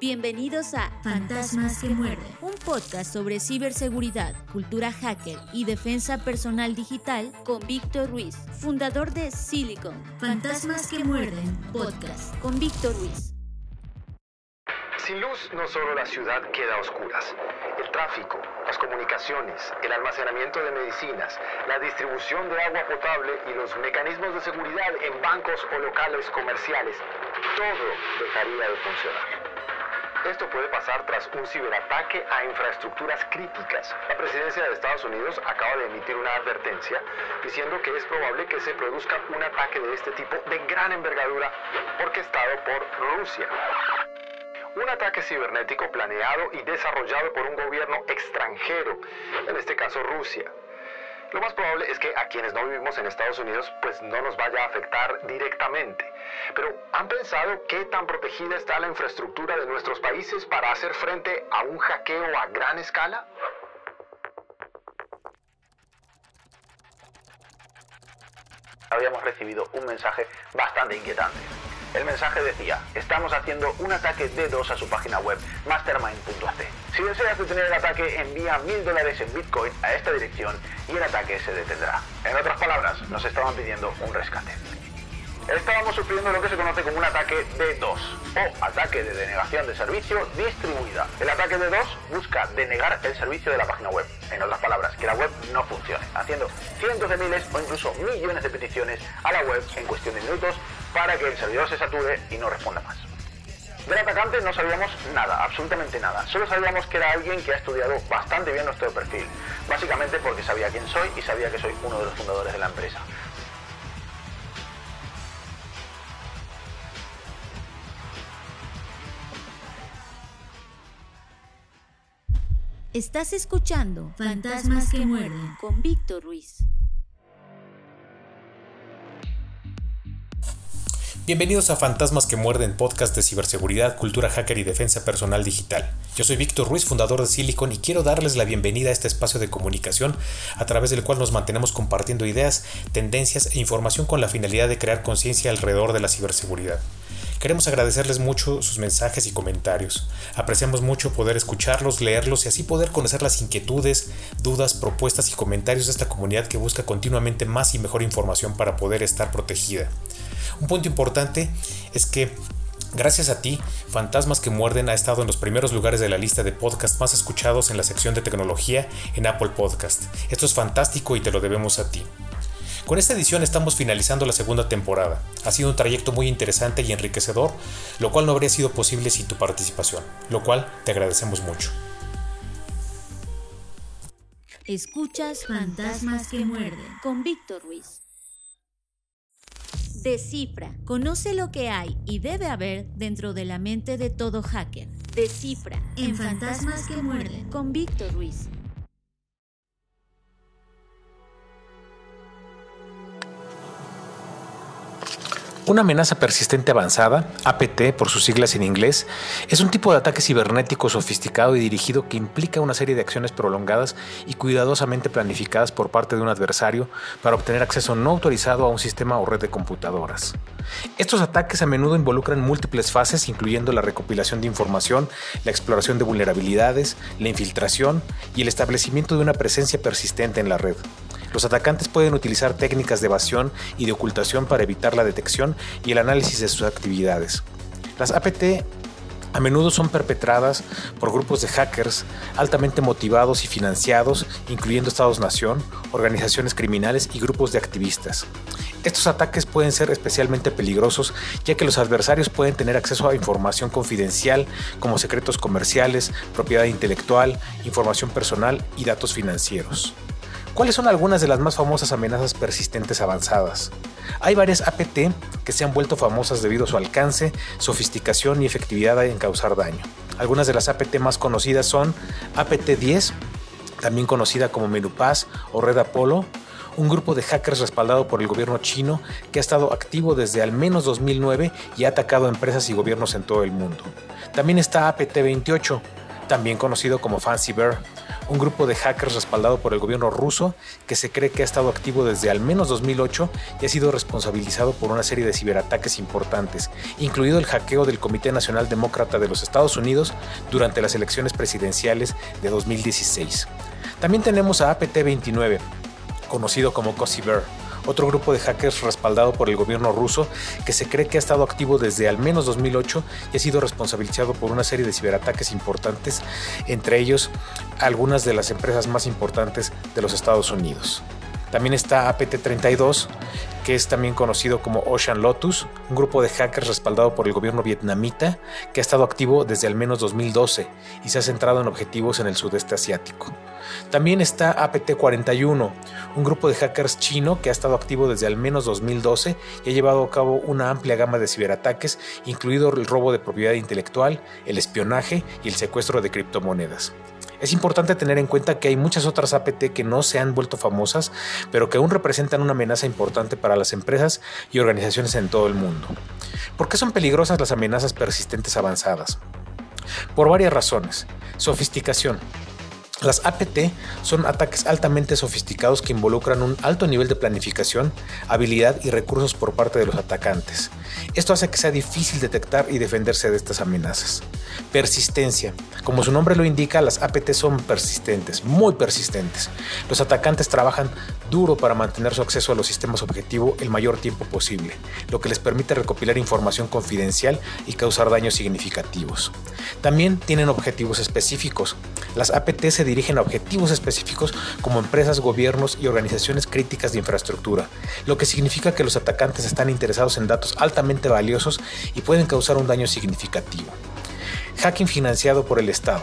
Bienvenidos a Fantasmas que muerden, un podcast sobre ciberseguridad, cultura hacker y defensa personal digital con Víctor Ruiz, fundador de Silicon. Fantasmas que muerden, podcast con Víctor Ruiz. Sin luz no solo la ciudad queda a oscuras. El tráfico, las comunicaciones, el almacenamiento de medicinas, la distribución de agua potable y los mecanismos de seguridad en bancos o locales comerciales, todo dejaría de funcionar. Esto puede pasar tras un ciberataque a infraestructuras críticas. La presidencia de Estados Unidos acaba de emitir una advertencia diciendo que es probable que se produzca un ataque de este tipo de gran envergadura orquestado por Rusia. Un ataque cibernético planeado y desarrollado por un gobierno extranjero, en este caso Rusia. Lo más probable es que a quienes no vivimos en Estados Unidos pues no nos vaya a afectar directamente. Pero ¿han pensado qué tan protegida está la infraestructura de nuestros países para hacer frente a un hackeo a gran escala? Habíamos recibido un mensaje bastante inquietante. El mensaje decía, estamos haciendo un ataque D2 a su página web, mastermind.at. Si deseas detener el ataque, envía mil dólares en Bitcoin a esta dirección y el ataque se detendrá. En otras palabras, nos estaban pidiendo un rescate. Estábamos sufriendo lo que se conoce como un ataque D2 o ataque de denegación de servicio distribuida. El ataque D2 busca denegar el servicio de la página web. En otras palabras, que la web no funcione, haciendo cientos de miles o incluso millones de peticiones a la web en cuestión de minutos para que el servidor se sature y no responda más. Del atacante no sabíamos nada, absolutamente nada. Solo sabíamos que era alguien que ha estudiado bastante bien nuestro perfil. Básicamente porque sabía quién soy y sabía que soy uno de los fundadores de la empresa. Estás escuchando Fantasmas que muerden con Víctor Ruiz. Bienvenidos a Fantasmas que Muerden, podcast de ciberseguridad, cultura hacker y defensa personal digital. Yo soy Víctor Ruiz, fundador de Silicon, y quiero darles la bienvenida a este espacio de comunicación a través del cual nos mantenemos compartiendo ideas, tendencias e información con la finalidad de crear conciencia alrededor de la ciberseguridad. Queremos agradecerles mucho sus mensajes y comentarios. Apreciamos mucho poder escucharlos, leerlos y así poder conocer las inquietudes, dudas, propuestas y comentarios de esta comunidad que busca continuamente más y mejor información para poder estar protegida. Un punto importante es que Gracias a ti, Fantasmas que Muerden ha estado en los primeros lugares de la lista de podcasts más escuchados en la sección de tecnología en Apple Podcast. Esto es fantástico y te lo debemos a ti. Con esta edición estamos finalizando la segunda temporada. Ha sido un trayecto muy interesante y enriquecedor, lo cual no habría sido posible sin tu participación, lo cual te agradecemos mucho. Escuchas Fantasmas que muerden con Víctor Ruiz. Descifra. Conoce lo que hay y debe haber dentro de la mente de todo hacker. Descifra. En Fantasmas que muerden con Víctor Ruiz. Una amenaza persistente avanzada, APT por sus siglas en inglés, es un tipo de ataque cibernético sofisticado y dirigido que implica una serie de acciones prolongadas y cuidadosamente planificadas por parte de un adversario para obtener acceso no autorizado a un sistema o red de computadoras. Estos ataques a menudo involucran múltiples fases, incluyendo la recopilación de información, la exploración de vulnerabilidades, la infiltración y el establecimiento de una presencia persistente en la red. Los atacantes pueden utilizar técnicas de evasión y de ocultación para evitar la detección y el análisis de sus actividades. Las APT a menudo son perpetradas por grupos de hackers altamente motivados y financiados, incluyendo Estados-nación, organizaciones criminales y grupos de activistas. Estos ataques pueden ser especialmente peligrosos ya que los adversarios pueden tener acceso a información confidencial como secretos comerciales, propiedad intelectual, información personal y datos financieros. ¿Cuáles son algunas de las más famosas amenazas persistentes avanzadas? Hay varias APT que se han vuelto famosas debido a su alcance, sofisticación y efectividad en causar daño. Algunas de las APT más conocidas son APT-10, también conocida como Menupaz o Red Apollo, un grupo de hackers respaldado por el gobierno chino que ha estado activo desde al menos 2009 y ha atacado a empresas y gobiernos en todo el mundo. También está APT-28, también conocido como Fancy Bear, un grupo de hackers respaldado por el gobierno ruso que se cree que ha estado activo desde al menos 2008 y ha sido responsabilizado por una serie de ciberataques importantes, incluido el hackeo del Comité Nacional Demócrata de los Estados Unidos durante las elecciones presidenciales de 2016. También tenemos a APT-29, conocido como Cozy Bear, otro grupo de hackers respaldado por el gobierno ruso que se cree que ha estado activo desde al menos 2008 y ha sido responsabilizado por una serie de ciberataques importantes, entre ellos algunas de las empresas más importantes de los Estados Unidos. También está APT-32, que es también conocido como Ocean Lotus, un grupo de hackers respaldado por el gobierno vietnamita que ha estado activo desde al menos 2012 y se ha centrado en objetivos en el sudeste asiático. También está APT-41, un grupo de hackers chino que ha estado activo desde al menos 2012 y ha llevado a cabo una amplia gama de ciberataques, incluido el robo de propiedad intelectual, el espionaje y el secuestro de criptomonedas. Es importante tener en cuenta que hay muchas otras APT que no se han vuelto famosas, pero que aún representan una amenaza importante para las empresas y organizaciones en todo el mundo. ¿Por qué son peligrosas las amenazas persistentes avanzadas? Por varias razones. Sofisticación. Las APT son ataques altamente sofisticados que involucran un alto nivel de planificación, habilidad y recursos por parte de los atacantes. Esto hace que sea difícil detectar y defenderse de estas amenazas. Persistencia. Como su nombre lo indica, las APT son persistentes, muy persistentes. Los atacantes trabajan duro para mantener su acceso a los sistemas objetivo el mayor tiempo posible, lo que les permite recopilar información confidencial y causar daños significativos. También tienen objetivos específicos. Las APT se dirigen a objetivos específicos como empresas, gobiernos y organizaciones críticas de infraestructura, lo que significa que los atacantes están interesados en datos altamente valiosos y pueden causar un daño significativo. Hacking financiado por el Estado.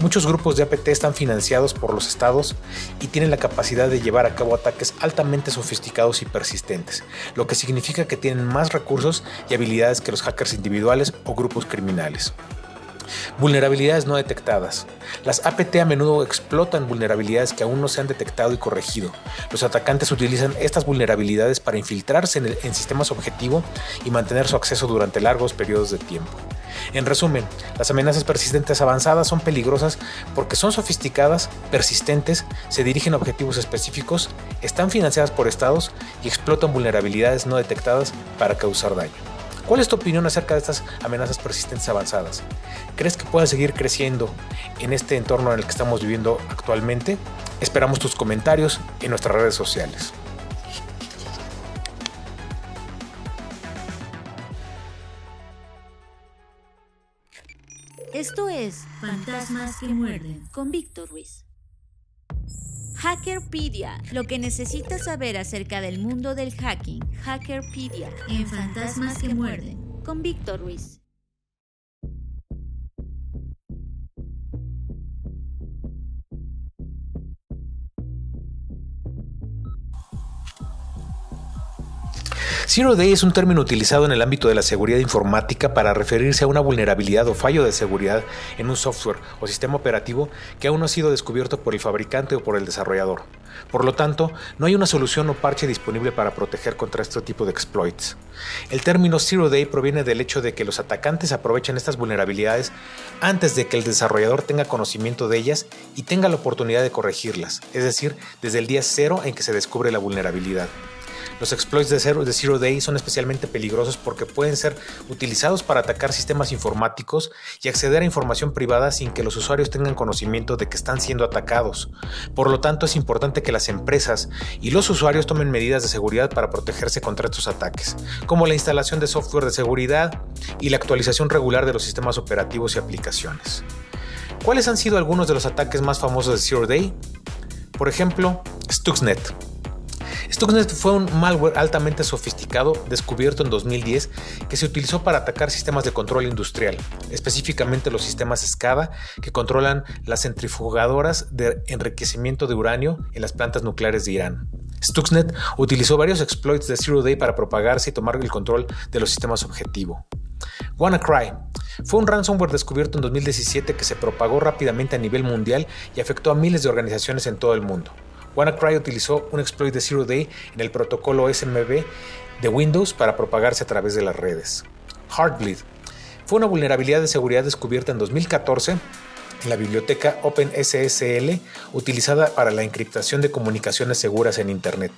Muchos grupos de APT están financiados por los estados y tienen la capacidad de llevar a cabo ataques altamente sofisticados y persistentes, lo que significa que tienen más recursos y habilidades que los hackers individuales o grupos criminales. Vulnerabilidades no detectadas. Las APT a menudo explotan vulnerabilidades que aún no se han detectado y corregido. Los atacantes utilizan estas vulnerabilidades para infiltrarse en, en sistemas objetivo y mantener su acceso durante largos periodos de tiempo. En resumen, las amenazas persistentes avanzadas son peligrosas porque son sofisticadas, persistentes, se dirigen a objetivos específicos, están financiadas por estados y explotan vulnerabilidades no detectadas para causar daño. ¿Cuál es tu opinión acerca de estas amenazas persistentes avanzadas? ¿Crees que puedan seguir creciendo en este entorno en el que estamos viviendo actualmente? Esperamos tus comentarios en nuestras redes sociales. Esto es Fantasmas que muerden. con Víctor Ruiz. Hackerpedia, lo que necesitas saber acerca del mundo del hacking. Hackerpedia, En Fantasmas que muerden. con Víctor Ruiz. Zero Day es un término utilizado en el ámbito de la seguridad informática para referirse a una vulnerabilidad o fallo de seguridad en un software o sistema operativo que aún no ha sido descubierto por el fabricante o por el desarrollador. Por lo tanto, no hay una solución o parche disponible para proteger contra este tipo de exploits. El término Zero Day proviene del hecho de que los atacantes aprovechan estas vulnerabilidades antes de que el desarrollador tenga conocimiento de ellas y tenga la oportunidad de corregirlas, es decir, desde el día cero en que se descubre la vulnerabilidad. Los exploits de Zero, Day son especialmente peligrosos porque pueden ser utilizados para atacar sistemas informáticos y acceder a información privada sin que los usuarios tengan conocimiento de que están siendo atacados. Por lo tanto, es importante que las empresas y los usuarios tomen medidas de seguridad para protegerse contra estos ataques, como la instalación de software de seguridad y la actualización regular de los sistemas operativos y aplicaciones. ¿Cuáles han sido algunos de los ataques más famosos de Zero Day? Por ejemplo, Stuxnet. Stuxnet fue un malware altamente sofisticado descubierto en 2010 que se utilizó para atacar sistemas de control industrial, específicamente los sistemas SCADA que controlan las centrifugadoras de enriquecimiento de uranio en las plantas nucleares de Irán. Stuxnet utilizó varios exploits de Zero Day para propagarse y tomar el control de los sistemas objetivo. WannaCry fue un ransomware descubierto en 2017 que se propagó rápidamente a nivel mundial y afectó a miles de organizaciones en todo el mundo. WannaCry utilizó un exploit de Zero Day en el protocolo SMB de Windows para propagarse a través de las redes. Heartbleed fue una vulnerabilidad de seguridad descubierta en 2014 en la biblioteca OpenSSL utilizada para la encriptación de comunicaciones seguras en Internet.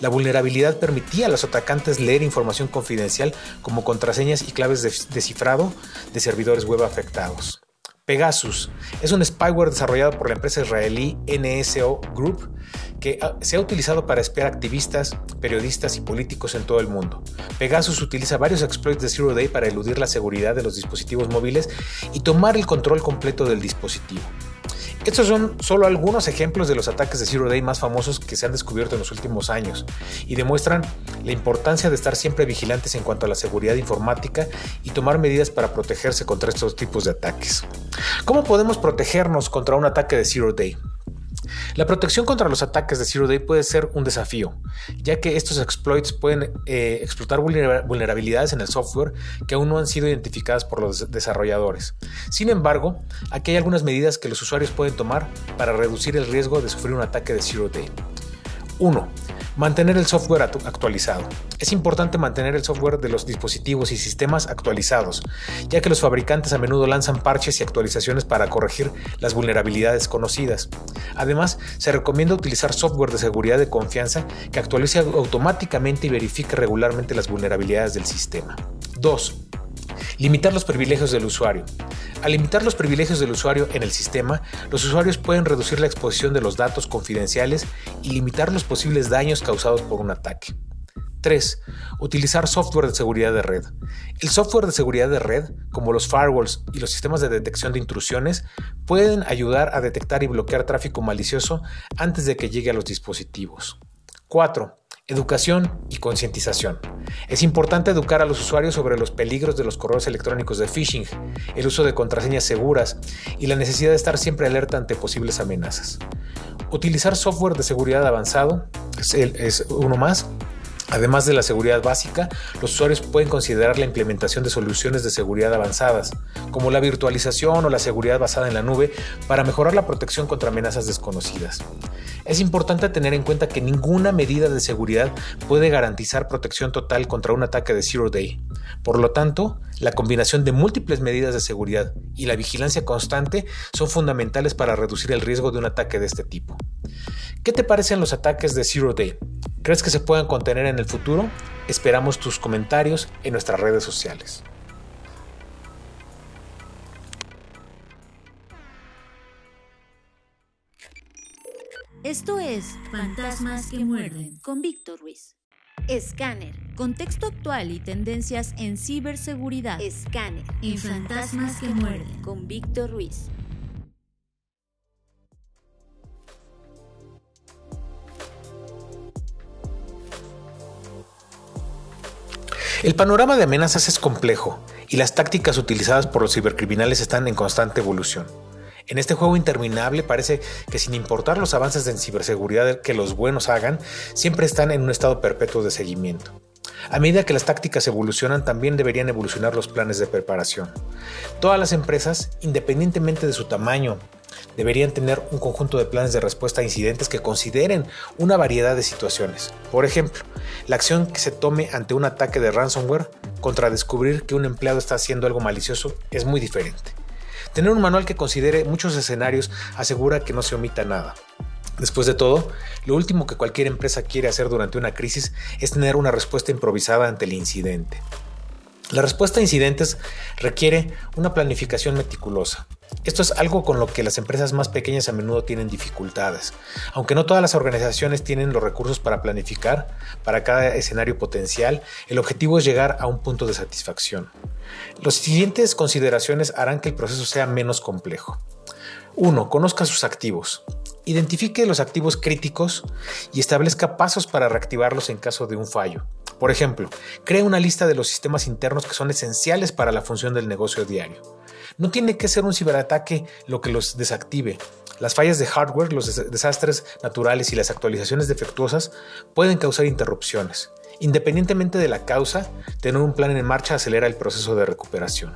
La vulnerabilidad permitía a los atacantes leer información confidencial como contraseñas y claves de, cifrado de servidores web afectados. Pegasus es un spyware desarrollado por la empresa israelí NSO Group que se ha utilizado para espiar activistas, periodistas y políticos en todo el mundo. Pegasus utiliza varios exploits de Zero Day para eludir la seguridad de los dispositivos móviles y tomar el control completo del dispositivo. Estos son solo algunos ejemplos de los ataques de Zero Day más famosos que se han descubierto en los últimos años y demuestran la importancia de estar siempre vigilantes en cuanto a la seguridad informática y tomar medidas para protegerse contra estos tipos de ataques. ¿Cómo podemos protegernos contra un ataque de Zero Day? La protección contra los ataques de Zero Day puede ser un desafío, ya que estos exploits pueden eh, explotar vulnerabilidades en el software que aún no han sido identificadas por los desarrolladores. Sin embargo, aquí hay algunas medidas que los usuarios pueden tomar para reducir el riesgo de sufrir un ataque de Zero Day. 1. Mantener el software actualizado. Es importante mantener el software de los dispositivos y sistemas actualizados, ya que los fabricantes a menudo lanzan parches y actualizaciones para corregir las vulnerabilidades conocidas. Además, se recomienda utilizar software de seguridad de confianza que actualice automáticamente y verifique regularmente las vulnerabilidades del sistema. 2. Limitar los privilegios del usuario. Al limitar los privilegios del usuario en el sistema, los usuarios pueden reducir la exposición de los datos confidenciales y limitar los posibles daños causados por un ataque. 3. Utilizar software de seguridad de red. El software de seguridad de red, como los firewalls y los sistemas de detección de intrusiones, pueden ayudar a detectar y bloquear tráfico malicioso antes de que llegue a los dispositivos. 4. Educación y concientización. Es importante educar a los usuarios sobre los peligros de los correos electrónicos de phishing, el uso de contraseñas seguras y la necesidad de estar siempre alerta ante posibles amenazas. Utilizar software de seguridad avanzado es, es uno más Además de la seguridad básica, los usuarios pueden considerar la implementación de soluciones de seguridad avanzadas, como la virtualización o la seguridad basada en la nube, para mejorar la protección contra amenazas desconocidas. Es importante tener en cuenta que ninguna medida de seguridad puede garantizar protección total contra un ataque de Zero Day. Por lo tanto, la combinación de múltiples medidas de seguridad y la vigilancia constante son fundamentales para reducir el riesgo de un ataque de este tipo. ¿Qué te parecen los ataques de Zero Day? ¿Crees que se puedan contener en el futuro? Esperamos tus comentarios en nuestras redes sociales. Esto es Fantasmas que muerden con Víctor Ruiz. Escáner. Contexto actual y tendencias en ciberseguridad. Escáner. En Fantasmas que muerden con Víctor Ruiz. El panorama de amenazas es complejo y las tácticas utilizadas por los cibercriminales están en constante evolución. En este juego interminable parece que sin importar los avances en ciberseguridad que los buenos hagan, siempre están en un estado perpetuo de seguimiento. A medida que las tácticas evolucionan, también deberían evolucionar los planes de preparación. Todas las empresas, independientemente de su tamaño, deberían tener un conjunto de planes de respuesta a incidentes que consideren una variedad de situaciones. Por ejemplo, la acción que se tome ante un ataque de ransomware contra descubrir que un empleado está haciendo algo malicioso es muy diferente. Tener un manual que considere muchos escenarios asegura que no se omita nada. Después de todo, lo último que cualquier empresa quiere hacer durante una crisis es tener una respuesta improvisada ante el incidente. La respuesta a incidentes requiere una planificación meticulosa. Esto es algo con lo que las empresas más pequeñas a menudo tienen dificultades. Aunque no todas las organizaciones tienen los recursos para planificar para cada escenario potencial, el objetivo es llegar a un punto de satisfacción. Las siguientes consideraciones harán que el proceso sea menos complejo. 1. Conozca sus activos. Identifique los activos críticos y establezca pasos para reactivarlos en caso de un fallo. Por ejemplo, cree una lista de los sistemas internos que son esenciales para la función del negocio diario. No tiene que ser un ciberataque lo que los desactive. Las fallas de hardware, los desastres naturales y las actualizaciones defectuosas pueden causar interrupciones. Independientemente de la causa, tener un plan en marcha acelera el proceso de recuperación.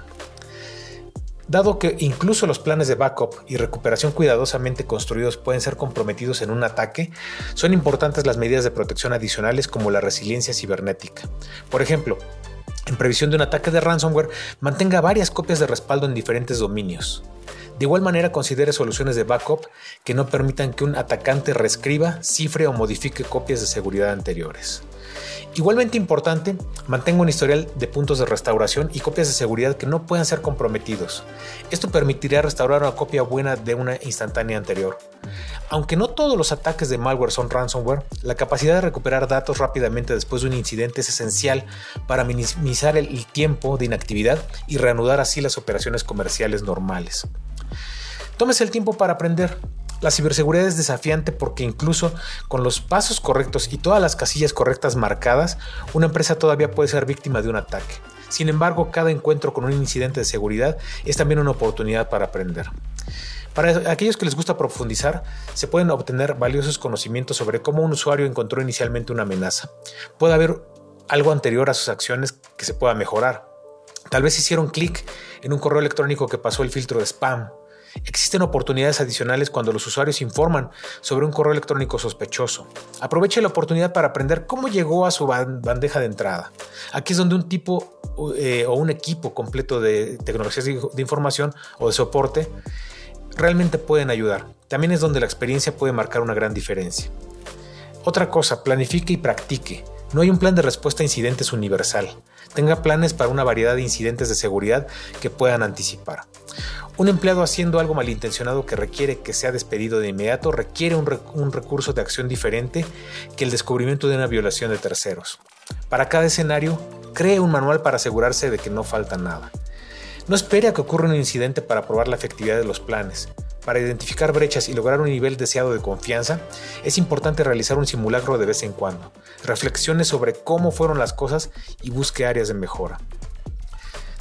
Dado que incluso los planes de backup y recuperación cuidadosamente construidos pueden ser comprometidos en un ataque, son importantes las medidas de protección adicionales como la resiliencia cibernética. Por ejemplo, en previsión de un ataque de ransomware, mantenga varias copias de respaldo en diferentes dominios. De igual manera, considere soluciones de backup que no permitan que un atacante reescriba, cifre o modifique copias de seguridad anteriores. Igualmente importante, mantenga un historial de puntos de restauración y copias de seguridad que no puedan ser comprometidos. Esto permitirá restaurar una copia buena de una instantánea anterior. Aunque no todos los ataques de malware son ransomware, la capacidad de recuperar datos rápidamente después de un incidente es esencial para minimizar el tiempo de inactividad y reanudar así las operaciones comerciales normales. Tómese el tiempo para aprender, la ciberseguridad es desafiante porque incluso con los pasos correctos y todas las casillas correctas marcadas, una empresa todavía puede ser víctima de un ataque. Sin embargo, cada encuentro con un incidente de seguridad es también una oportunidad para aprender. Para aquellos que les gusta profundizar, se pueden obtener valiosos conocimientos sobre cómo un usuario encontró inicialmente una amenaza. Puede haber algo anterior a sus acciones que se pueda mejorar. Tal vez hicieron clic en un correo electrónico que pasó el filtro de spam Existen oportunidades adicionales cuando los usuarios informan sobre un correo electrónico sospechoso. Aproveche la oportunidad para aprender cómo llegó a su bandeja de entrada. Aquí es donde un tipo eh, o un equipo completo de tecnologías de información o de soporte realmente pueden ayudar. También es donde la experiencia puede marcar una gran diferencia. Otra cosa, planifique y practique. No hay un plan de respuesta a incidentes universal. Tenga planes para una variedad de incidentes de seguridad que puedan anticipar. Un empleado haciendo algo malintencionado que requiere que sea despedido de inmediato requiere un, recurso de acción diferente que el descubrimiento de una violación de terceros. Para cada escenario, cree un manual para asegurarse de que no falta nada. No espere a que ocurra un incidente para probar la efectividad de los planes. Para identificar brechas y lograr un nivel deseado de confianza, es importante realizar un simulacro de vez en cuando. Reflexione sobre cómo fueron las cosas y busque áreas de mejora.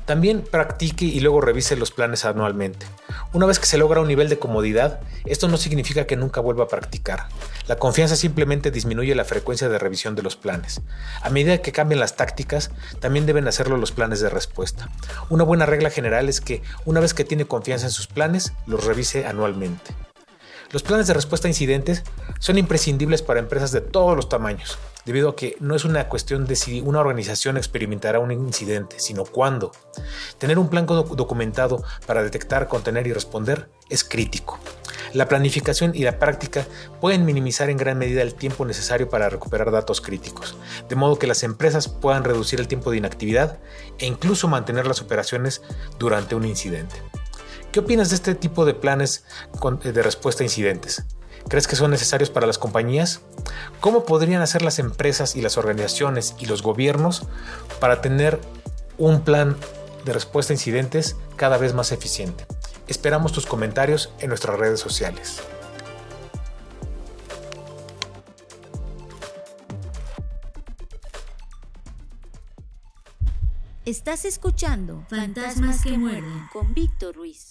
También practique y luego revise los planes anualmente. Una vez que se logra un nivel de comodidad, esto no significa que nunca vuelva a practicar. La confianza simplemente disminuye la frecuencia de revisión de los planes. A medida que cambien las tácticas, también deben hacerlo los planes de respuesta. Una buena regla general es que una vez que tiene confianza en sus planes, los revise anualmente. Los planes de respuesta a incidentes son imprescindibles para empresas de todos los tamaños, debido a que no es una cuestión de si una organización experimentará un incidente, sino cuándo. Tener un plan documentado para detectar, contener y responder es crítico. La planificación y la práctica pueden minimizar en gran medida el tiempo necesario para recuperar datos críticos, de modo que las empresas puedan reducir el tiempo de inactividad e incluso mantener las operaciones durante un incidente. ¿Qué opinas de este tipo de planes de respuesta a incidentes? ¿Crees que son necesarios para las compañías? ¿Cómo podrían hacer las empresas y las organizaciones y los gobiernos para tener un plan de respuesta a incidentes cada vez más eficiente? Esperamos tus comentarios en nuestras redes sociales. Estás escuchando Fantasmas que muerden con Víctor Ruiz.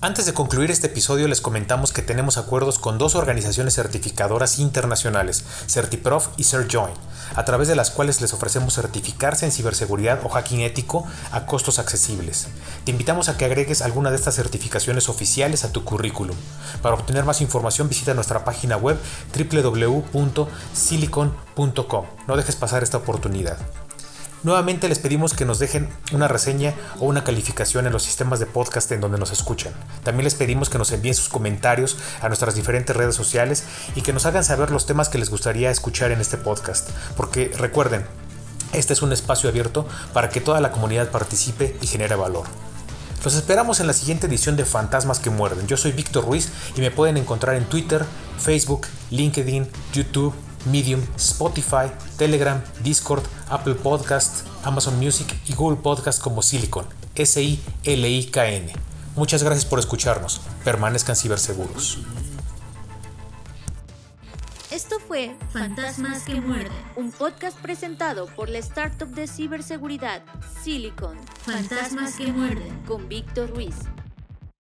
Antes de concluir este episodio les comentamos que tenemos acuerdos con dos organizaciones certificadoras internacionales, CertiProf y CertJoin, a través de las cuales les ofrecemos certificarse en ciberseguridad o hacking ético a costos accesibles. Te invitamos a que agregues alguna de estas certificaciones oficiales a tu currículum. Para obtener más información visita nuestra página web www.silicon.com. No dejes pasar esta oportunidad. Nuevamente les pedimos que nos dejen una reseña o una calificación en los sistemas de podcast en donde nos escuchan. También les pedimos que nos envíen sus comentarios a nuestras diferentes redes sociales y que nos hagan saber los temas que les gustaría escuchar en este podcast. Porque recuerden, este es un espacio abierto para que toda la comunidad participe y genere valor. Los esperamos en la siguiente edición de Fantasmas que Muerden. Yo soy Víctor Ruiz y me pueden encontrar en Twitter, Facebook, LinkedIn, YouTube Medium, Spotify, Telegram, Discord, Apple Podcast, Amazon Music y Google Podcast como Silicon, S-I-L-I-K-N. Muchas gracias por escucharnos. Permanezcan ciberseguros. Esto fue Fantasmas que Muerden, un podcast presentado por la startup de ciberseguridad Silicon. Fantasmas que Muerden con Víctor Ruiz.